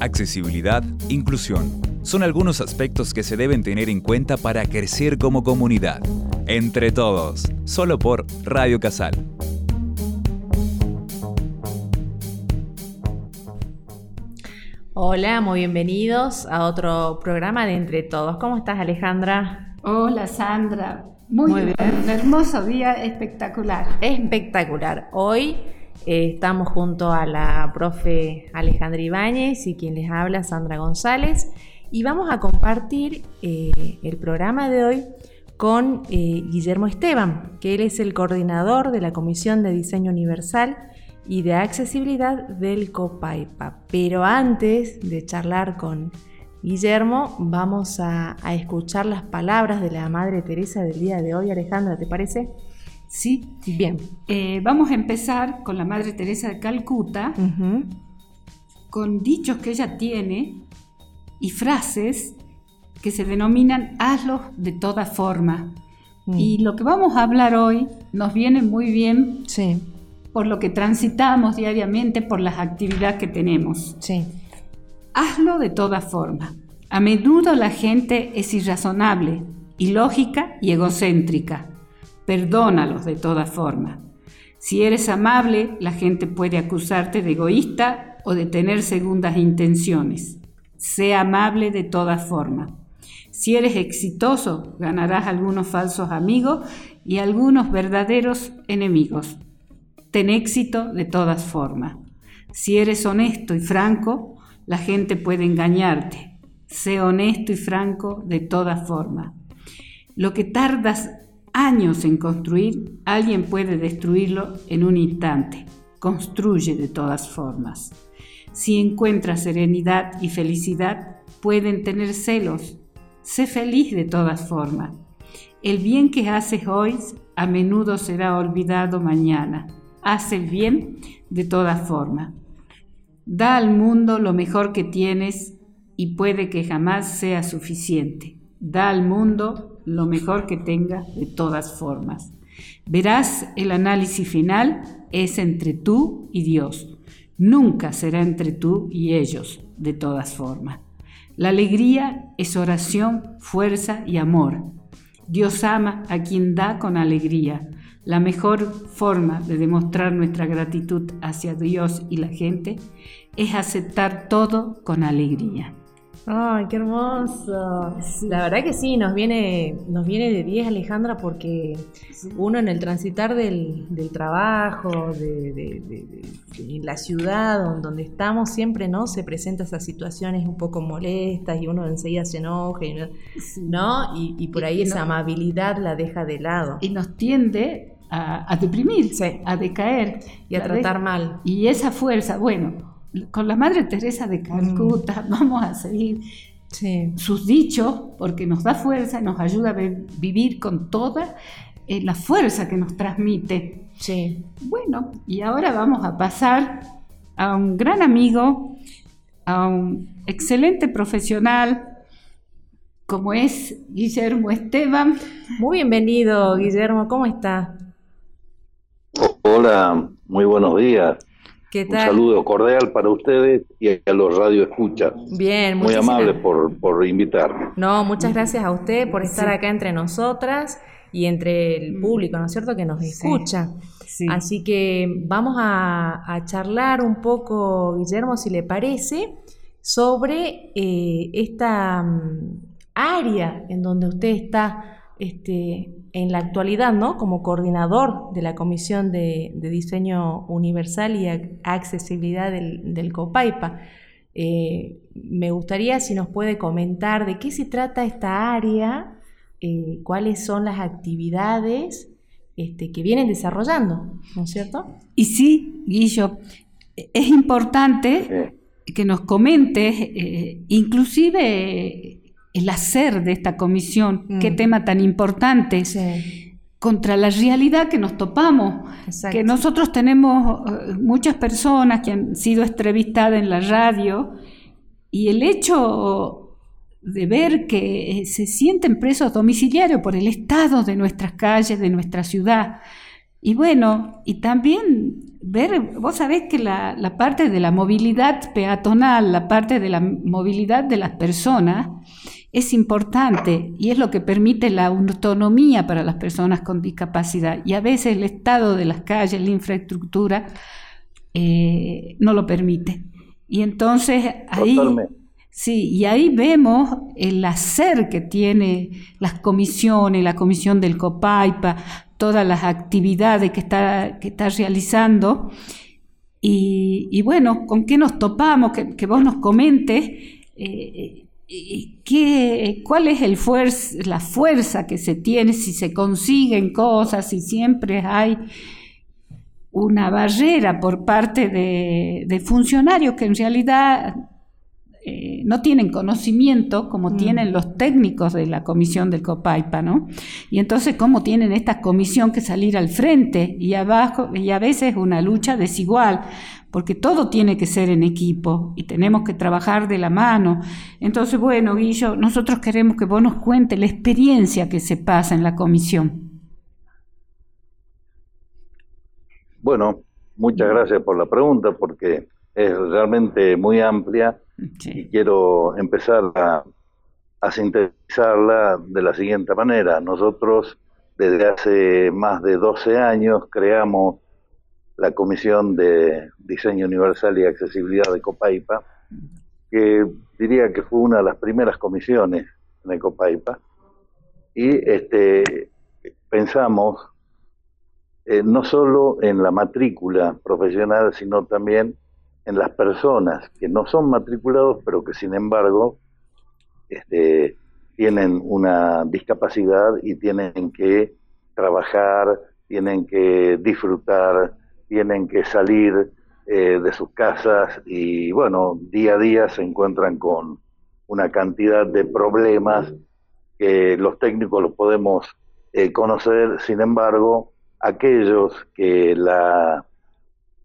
accesibilidad, inclusión. Son algunos aspectos que se deben tener en cuenta para crecer como comunidad. Entre todos, solo por Radio Casal. Hola, muy bienvenidos a otro programa de Entre Todos. ¿Cómo estás, Alejandra? Hola, Sandra. Muy, bien. Un hermoso día, espectacular. Espectacular. Hoy eh, estamos junto a la profe Alejandra Ibáñez y quien les habla, Sandra González, y vamos a compartir eh, el programa de hoy con eh, Guillermo Esteban, que él es el coordinador de la Comisión de Diseño Universal y de Accesibilidad del COPAIPA. Pero antes de charlar con Guillermo, vamos a, a escuchar las palabras de la Madre Teresa del día de hoy. Alejandra, ¿te parece? Sí, bien. Eh, vamos a empezar con la Madre Teresa de Calcuta, con dichos que ella tiene y frases que se denominan hazlos de toda forma. Mm. Y lo que vamos a hablar hoy nos viene muy bien sí. por lo que transitamos diariamente, por las actividades que tenemos. Sí. Hazlo de toda forma. A menudo la gente es irrazonable, ilógica y egocéntrica perdónalos de todas formas. Si eres amable, la gente puede acusarte de egoísta o de tener segundas intenciones. Sé amable de todas formas. Si eres exitoso, ganarás algunos falsos amigos y algunos verdaderos enemigos. Ten éxito de todas formas. Si eres honesto y franco, la gente puede engañarte. Sé honesto y franco de todas formas. Lo que tardas años en construir, alguien puede destruirlo en un instante. Construye de todas formas. Si encuentras serenidad y felicidad, pueden tener celos. Sé feliz de todas formas. El bien que haces hoy a menudo será olvidado mañana. Haz el bien de todas formas. Da al mundo lo mejor que tienes y puede que jamás sea suficiente. Da al mundo lo mejor que tenga de todas formas. Verás, el análisis final es entre tú y Dios. Nunca será entre tú y ellos, de todas formas. La alegría es oración, fuerza y amor. Dios ama a quien da con alegría. La mejor forma de demostrar nuestra gratitud hacia Dios y la gente es aceptar todo con alegría. Ay, qué hermoso. La verdad que sí, nos viene, nos viene de 10 Alejandra porque uno en el transitar del, trabajo, de, la ciudad donde estamos, siempre no se presenta esas situaciones un poco molestas y uno enseguida se enoja, ¿no? Y, por ahí esa amabilidad la deja de lado. Y nos tiende a, deprimirse, a decaer. Y a tratar mal. Y esa fuerza, bueno, con la Madre Teresa de Calcuta mm. vamos a seguir sus dichos porque nos da fuerza y nos ayuda a vivir con toda eh, la fuerza que nos transmite. Sí. Bueno, y ahora vamos a pasar a un gran amigo, a un excelente profesional como es Guillermo Esteban. Muy bienvenido, Guillermo, ¿cómo está? Hola, muy buenos días. Un saludo cordial para ustedes y a los radioescuchas. Bien, muy amable por, por invitar. No, muchas gracias a usted por estar acá entre nosotras y entre el mm. público, ¿no es cierto?, que nos escucha. Así que vamos a, charlar un poco, Guillermo, si le parece, sobre eh, esta mm, área en donde usted está este, en la actualidad, ¿no? Como coordinador de la Comisión de, Diseño Universal y Accesibilidad del, COPAIPA. Eh, me gustaría si nos puede comentar de qué se trata esta área, eh, cuáles son las actividades este, que vienen desarrollando, ¿no es cierto? Y sí, Guillo, es importante que nos comentes, eh, inclusive el hacer de esta comisión, qué mm. tema tan importante. contra la realidad que nos topamos, que nosotros tenemos eh, muchas personas que han sido entrevistadas en la radio y el hecho de ver que eh, se sienten presos domiciliarios por el estado de nuestras calles, de nuestra ciudad. Y bueno, y también ver, vos sabés que la, la, parte de la movilidad peatonal, la parte de la movilidad de las personas, es importante y es lo que permite la autonomía para las personas con discapacidad. Y a veces el estado de las calles, la infraestructura, eh, no lo permite. Y entonces ahí... Sí, y ahí vemos el hacer que tiene las comisiones, la comisión del COPAIPA, todas las actividades que está, que está realizando. Y, bueno, ¿con qué nos topamos? Que, vos nos comentes eh, ¿Qué, ¿Cuál es el la fuerza que se tiene si se consiguen cosas, si siempre hay una barrera por parte de, funcionarios que en realidad eh, no tienen conocimiento como mm. tienen los técnicos de la comisión del COPAIPA, ¿no? Y entonces, ¿cómo tienen esta comisión que salir al frente? Y, abajo, y a veces una lucha desigual porque todo tiene que ser en equipo y tenemos que trabajar de la mano. Entonces, bueno, Guillo, nosotros queremos que vos nos cuentes la experiencia que se pasa en la comisión. Bueno, muchas gracias por la pregunta porque es realmente muy amplia y quiero empezar a, a sintetizarla de la siguiente manera. Nosotros desde hace más de 12 años creamos la Comisión de Diseño Universal y Accesibilidad de Copaipa, que diría que fue una de las primeras comisiones de Copaipa, y este, pensamos eh, no solo en la matrícula profesional, sino también en las personas que no son matriculados, pero que sin embargo este, tienen una discapacidad y tienen que trabajar, tienen que disfrutar tienen que salir eh, de sus casas y bueno, día a día se encuentran con una cantidad de problemas que los técnicos los podemos eh, conocer, sin embargo, aquellos que la,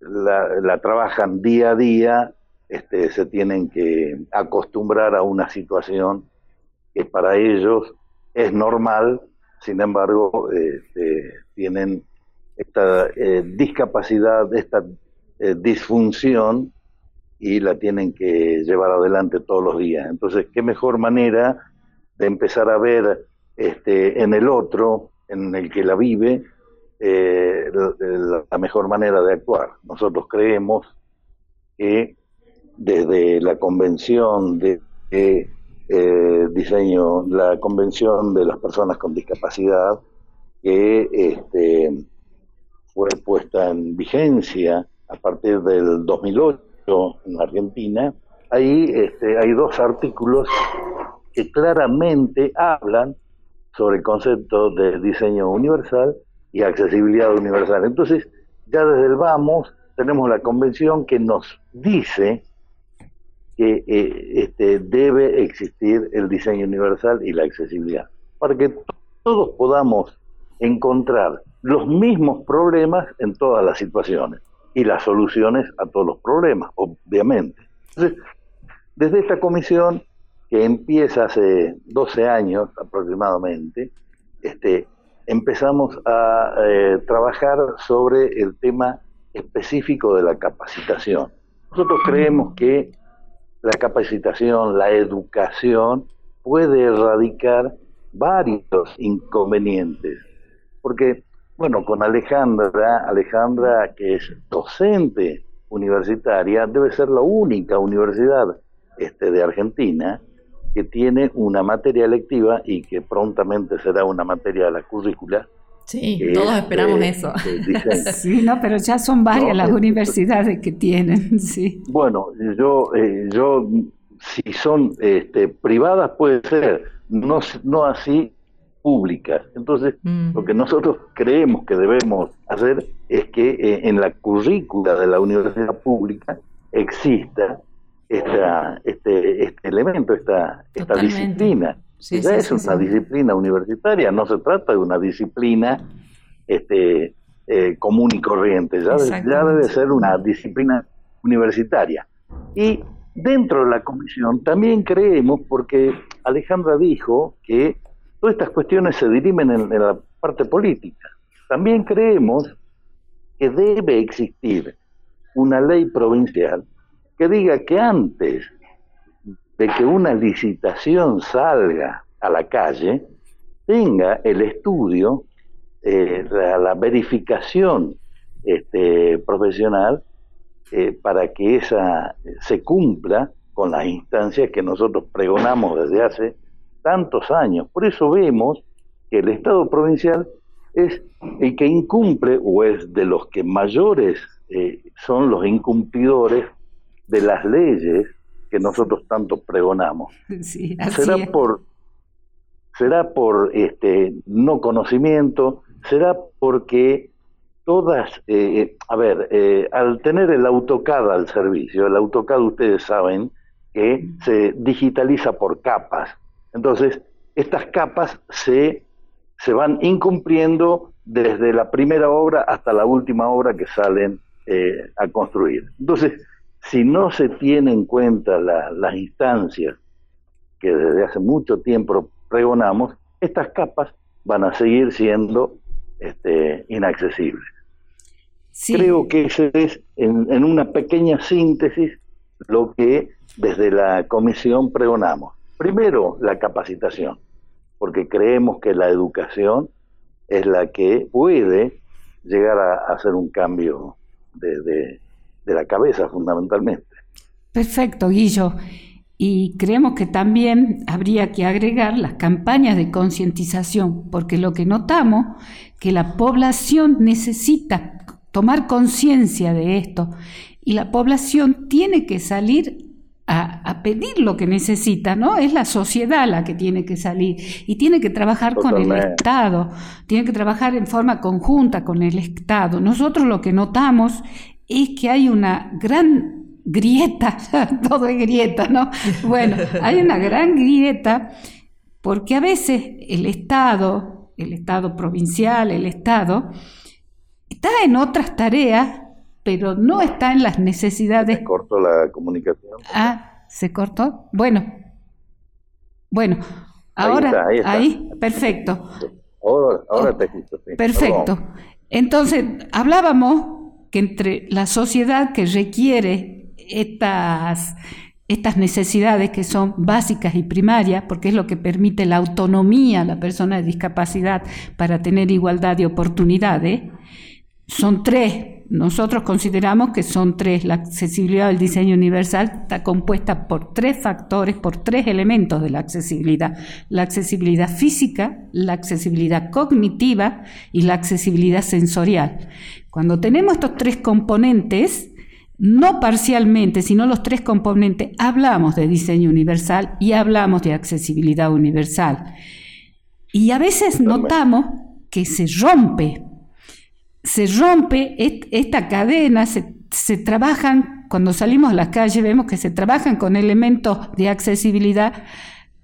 la, trabajan día a día este, se tienen que acostumbrar a una situación que para ellos es normal, sin embargo, este, tienen esta eh, discapacidad, esta eh, disfunción y la tienen que llevar adelante todos los días. Entonces, ¿qué mejor manera de empezar a ver este, en el otro, en el que la vive, eh, la, mejor manera de actuar? Nosotros creemos que desde la convención de, diseño, la convención de las personas con discapacidad, que este, fue puesta en vigencia a partir del 2008 en Argentina, ahí este, hay dos artículos que claramente hablan sobre el concepto de diseño universal y accesibilidad universal. Entonces, ya desde el vamos tenemos la convención que nos dice que eh, este, debe existir el diseño universal y la accesibilidad, para que todos podamos encontrar los mismos problemas en todas las situaciones y las soluciones a todos los problemas, obviamente. Entonces, desde esta comisión, que empieza hace 12 años aproximadamente, este, empezamos a eh, trabajar sobre el tema específico de la capacitación. Nosotros creemos que la capacitación, la educación, puede erradicar varios inconvenientes, porque bueno, con Alejandra, Alejandra que es docente universitaria, debe ser la única universidad este, de Argentina que tiene una materia electiva y que prontamente será una materia de la currícula. Sí, todos esperamos eso. sí, no, pero ya son varias las universidades que tienen, sí. Bueno, yo, eh, yo si son este, privadas puede ser, no, no así públicas. Entonces, lo que nosotros creemos que debemos hacer es que eh, en la currícula de la universidad pública exista esta, este, este elemento, esta, esta disciplina. ya es una disciplina universitaria, no se trata de una disciplina este, eh, común y corriente, ya, ya debe ser una disciplina universitaria. Y dentro de la comisión también creemos, porque Alejandra dijo que Todas estas cuestiones se dirimen en, la parte política. También creemos que debe existir una ley provincial que diga que antes de que una licitación salga a la calle, tenga el estudio, eh, la, verificación este, profesional eh, para que esa se cumpla con las instancias que nosotros pregonamos desde hace tantos años. Por eso vemos que el Estado provincial es el que incumple o es de los que mayores eh, son los incumplidores de las leyes que nosotros tanto pregonamos. será por será por este no conocimiento, será porque todas, eh, a ver, eh, al tener el AutoCAD al servicio, el AutoCAD ustedes saben que se digitaliza por capas. Entonces, estas capas se, se van incumpliendo desde la primera obra hasta la última obra que salen eh, a construir. Entonces, si no se tiene en cuenta las instancias que desde hace mucho tiempo pregonamos, estas capas van a seguir siendo este, inaccesibles. Creo que ese es, en, en una pequeña síntesis, lo que desde la comisión pregonamos. Primero, la capacitación, porque creemos que la educación es la que puede llegar a hacer un cambio de, de la cabeza fundamentalmente. Perfecto, Guillo. Y creemos que también habría que agregar las campañas de concientización, porque lo que notamos que la población necesita tomar conciencia de esto y la población tiene que salir a, pedir lo que necesita, ¿no? Es la sociedad la que tiene que salir y tiene que trabajar con el Estado, tiene que trabajar en forma conjunta con el Estado. Nosotros lo que notamos es que hay una gran grieta, todo es grieta, ¿no? Bueno, hay una gran grieta porque a veces el Estado, el Estado provincial, el Estado, está en otras tareas, pero no está en las necesidades. Se cortó la comunicación. Ah, se cortó. Bueno, bueno, ahora, ahí, perfecto. Ahora, te escucho. Perfecto. Entonces, hablábamos que entre la sociedad que requiere estas, estas necesidades que son básicas y primarias, porque es lo que permite la autonomía a la persona de discapacidad para tener igualdad de oportunidades, son tres. Nosotros consideramos que son tres. La accesibilidad del diseño universal está compuesta por tres factores, por tres elementos de la accesibilidad. La accesibilidad física, la accesibilidad cognitiva y la accesibilidad sensorial. Cuando tenemos estos tres componentes, no parcialmente, sino los tres componentes, hablamos de diseño universal y hablamos de accesibilidad universal. Y a veces notamos que se rompe, se rompe esta cadena, se, se trabajan, cuando salimos a la calle vemos que se trabajan con elementos de accesibilidad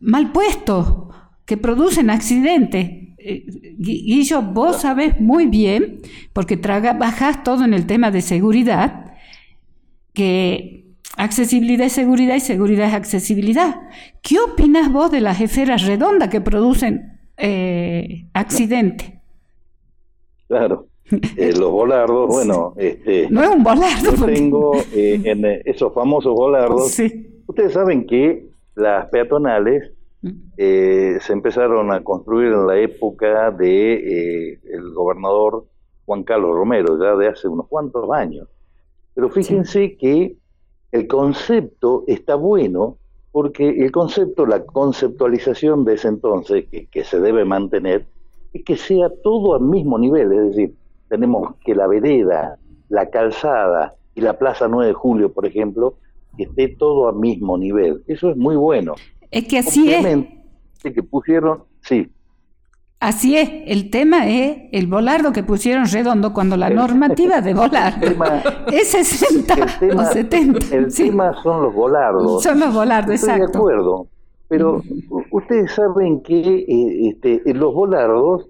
mal puestos, que producen accidentes. Eh, Guillo, vos sabes muy bien, porque trabajas todo en el tema de seguridad, que accesibilidad es seguridad y seguridad es accesibilidad. ¿Qué opinas vos de las esferas redondas que producen eh, accidentes? Claro. Eh, los volardos, bueno, este, no es un volardo. Yo tengo en esos famosos volardos. Ustedes saben que las peatonales eh, se empezaron a construir en la época de eh, el gobernador Juan Carlos Romero, ya de hace unos cuantos años. Pero fíjense que el concepto está bueno porque el concepto, la conceptualización de ese entonces, que, que se debe mantener, es que sea todo al mismo nivel, es decir, tenemos que la vereda, la calzada y la Plaza 9 de Julio, por ejemplo, esté todo al mismo nivel. Eso es muy bueno. Es que así es. que pusieron, sí. Así es, el tema es el volardo que pusieron redondo cuando la normativa de volar es 60 o 70. El tema son los volardos. Son los volardos, Estoy de acuerdo, pero ustedes saben que eh, este, los volardos,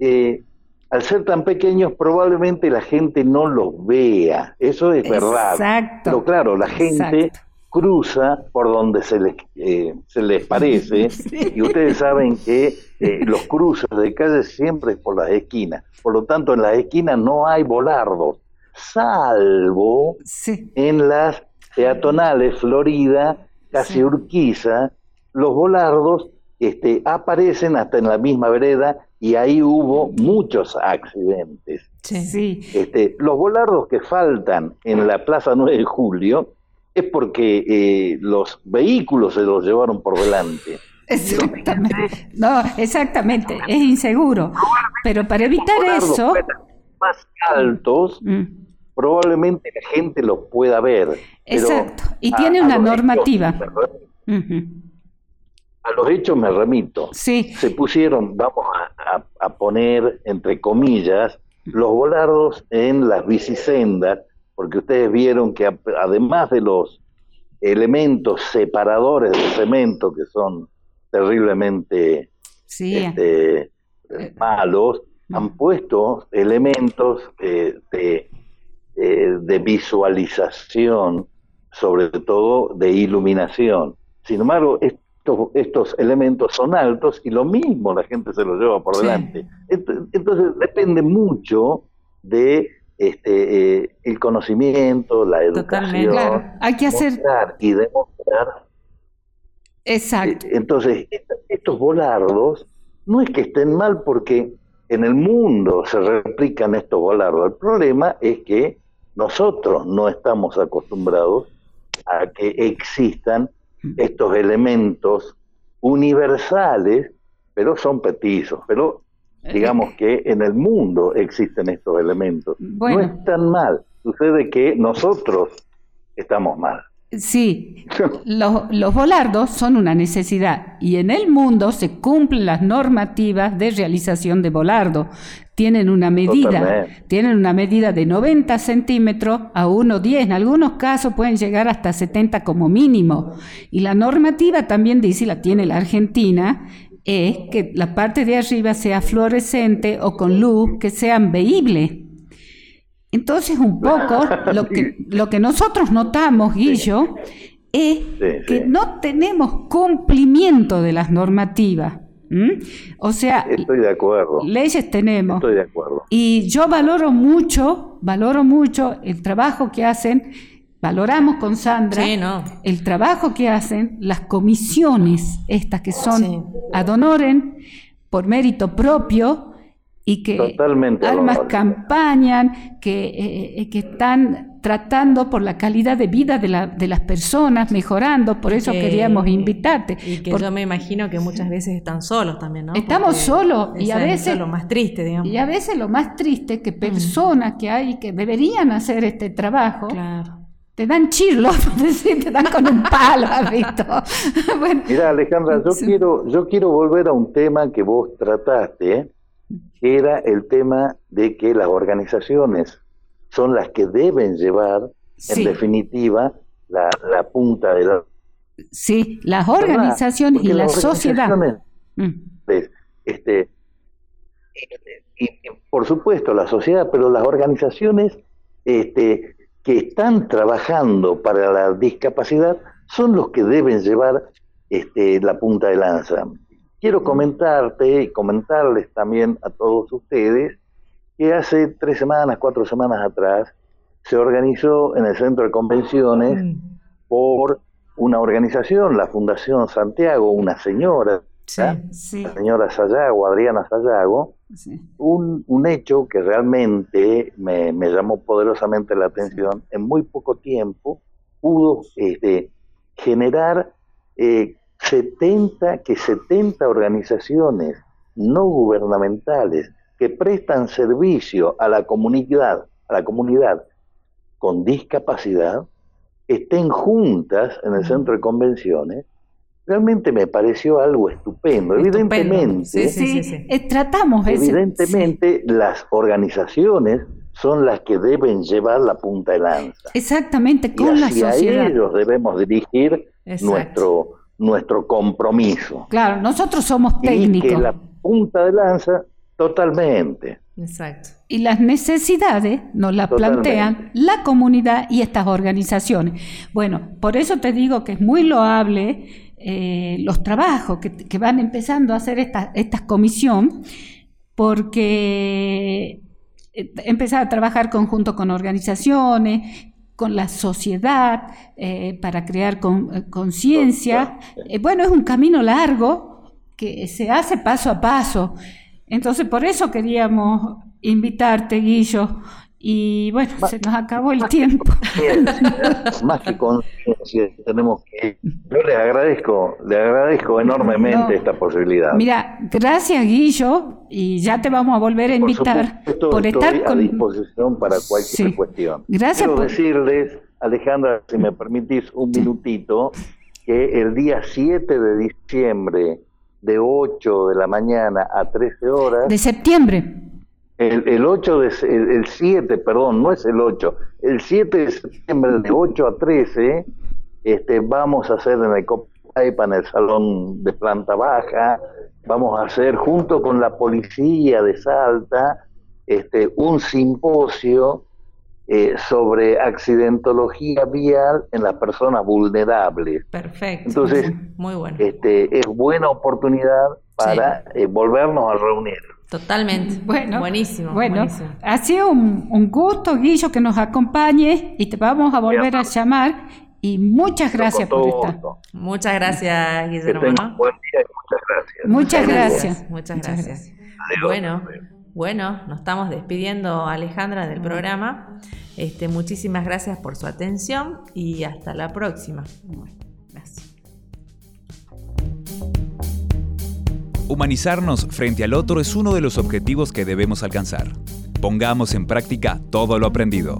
eh, al ser tan pequeños, probablemente la gente no los vea. Eso es verdad. Pero claro, la gente cruza por donde se les, eh, se les parece, y ustedes saben que eh, los cruces de calle siempre es por las esquinas, por lo tanto en las esquinas no hay volardos, salvo en las peatonales Florida, casi Urquiza, los volardos este, aparecen hasta en la misma vereda y ahí hubo muchos accidentes. Sí. Este, los volardos que faltan en la Plaza 9 de Julio es porque eh, los vehículos se los llevaron por delante. Exactamente. No, exactamente, es inseguro. Pero para evitar eso... Más altos, mm. probablemente la gente los pueda ver. Exacto, y tiene una normativa. A los hechos me remito. Sí. Se pusieron, vamos a, poner entre comillas, los volardos en las bicisendas porque ustedes vieron que además de los elementos separadores del cemento, que son terriblemente este, eh, malos, han puesto elementos eh, de, eh, de visualización, sobre todo de iluminación. Sin embargo, estos, estos elementos son altos y lo mismo la gente se los lleva por delante. Entonces depende mucho de este, eh, el conocimiento, la educación. Hay que hacer y demostrar. Exacto. Eh, entonces, estos volardos no es que estén mal porque en el mundo se replican estos volardos. El problema es que nosotros no estamos acostumbrados a que existan. Estos elementos universales, pero son petizos. Pero digamos que en el mundo existen estos elementos. No están mal, sucede que nosotros estamos mal. Sí, los, los, volardos son una necesidad y en el mundo se cumplen las normativas de realización de volardo. Tienen una medida, tienen una medida de 90 centímetros a 1,10. En algunos casos pueden llegar hasta 70 como mínimo. Y la normativa también dice, la tiene la Argentina, es que la parte de arriba sea fluorescente o con luz que sean veíble. Entonces, un poco lo que, lo que nosotros notamos, Guillo, es que no tenemos cumplimiento de las normativas. O sea, estoy de acuerdo. Leyes tenemos. Estoy de acuerdo. Y yo valoro mucho, valoro mucho el trabajo que hacen valoramos con Sandra el trabajo que hacen las comisiones, estas que son ad honorem, por mérito propio, y que armas campañan, que, eh, eh, que están tratando por la calidad de vida de, la, de las personas, mejorando, por eso queríamos invitarte. Y que yo me imagino que muchas veces están solos también, ¿no? Estamos solos y a veces... lo más triste, digamos. Y a veces lo más triste que personas que hay que deberían hacer este trabajo, claro te dan chirlo, te dan con un palo, visto? Mira, Alejandra, yo quiero, yo quiero volver a un tema que vos trataste, que era el tema de que las organizaciones son las que deben llevar, en definitiva, la, punta de la... Sí, las organizaciones y la sociedad. Mm. este, y, por supuesto la sociedad, pero las organizaciones este, que están trabajando para la discapacidad son los que deben llevar este, la punta de lanza. Quiero comentarte y comentarles también a todos ustedes que hace tres semanas, cuatro semanas atrás, se organizó en el centro de convenciones mm. por una organización, la Fundación Santiago, una señora, la señora Sayago, Adriana Sayago, un, un, hecho que realmente me, llamó poderosamente la atención, en muy poco tiempo pudo este, generar eh, 70, que 70 organizaciones no gubernamentales que prestan servicio a la comunidad, a la comunidad con discapacidad, estén juntas en el centro de convenciones realmente me pareció algo estupendo. Evidentemente, eh, tratamos evidentemente las organizaciones son las que deben llevar la punta de lanza. Exactamente, con y la sociedad. ellos debemos dirigir nuestro nuestro compromiso. Claro, nosotros somos técnicos. Y que la punta de lanza, totalmente. Exacto. Y las necesidades nos las plantean la comunidad y estas organizaciones. Bueno, por eso te digo que es muy loable eh, los trabajos que, van empezando a hacer esta, esta comisión, porque eh, empezar a trabajar conjunto con organizaciones, con la sociedad, eh, para crear conciencia. bueno, es un camino largo que se hace paso a paso. Entonces, por eso queríamos invitarte, Guillo. Y bueno, se nos acabó el tiempo. Más que conciencia, tenemos que. Yo le agradezco, le agradezco enormemente esta posibilidad. Mira, gracias, Guillo, y ya te vamos a volver a invitar por, estar estoy a disposición para cualquier cuestión. Gracias. Quiero decirles, Alejandra, si me permitís un minutito, que el día 7 de diciembre de 8 de la mañana a 13 horas. De septiembre. El, el 8 de, el, 7, perdón, no es el 8, el 7 de septiembre de 8 a 13, este, vamos a hacer en el Copaipa, en el salón de planta baja, vamos a hacer junto con la policía de Salta, este, un simposio eh, sobre accidentología vial en las personas vulnerables. Perfecto. Entonces, muy bueno. Este, es buena oportunidad para eh, volvernos a reunir. Totalmente. Bueno, buenísimo. Bueno, ha sido un, gusto, Guillo, que nos acompañe y te vamos a volver a llamar. Y muchas gracias por estar. Muchas gracias, Guillermo. buen día muchas gracias. Muchas gracias. Muchas gracias. Bueno. Bueno, nos estamos despidiendo, Alejandra, del programa. Este, muchísimas gracias por su atención y hasta la próxima. gracias. Humanizarnos frente al otro es uno de los objetivos que debemos alcanzar. Pongamos en práctica todo lo aprendido.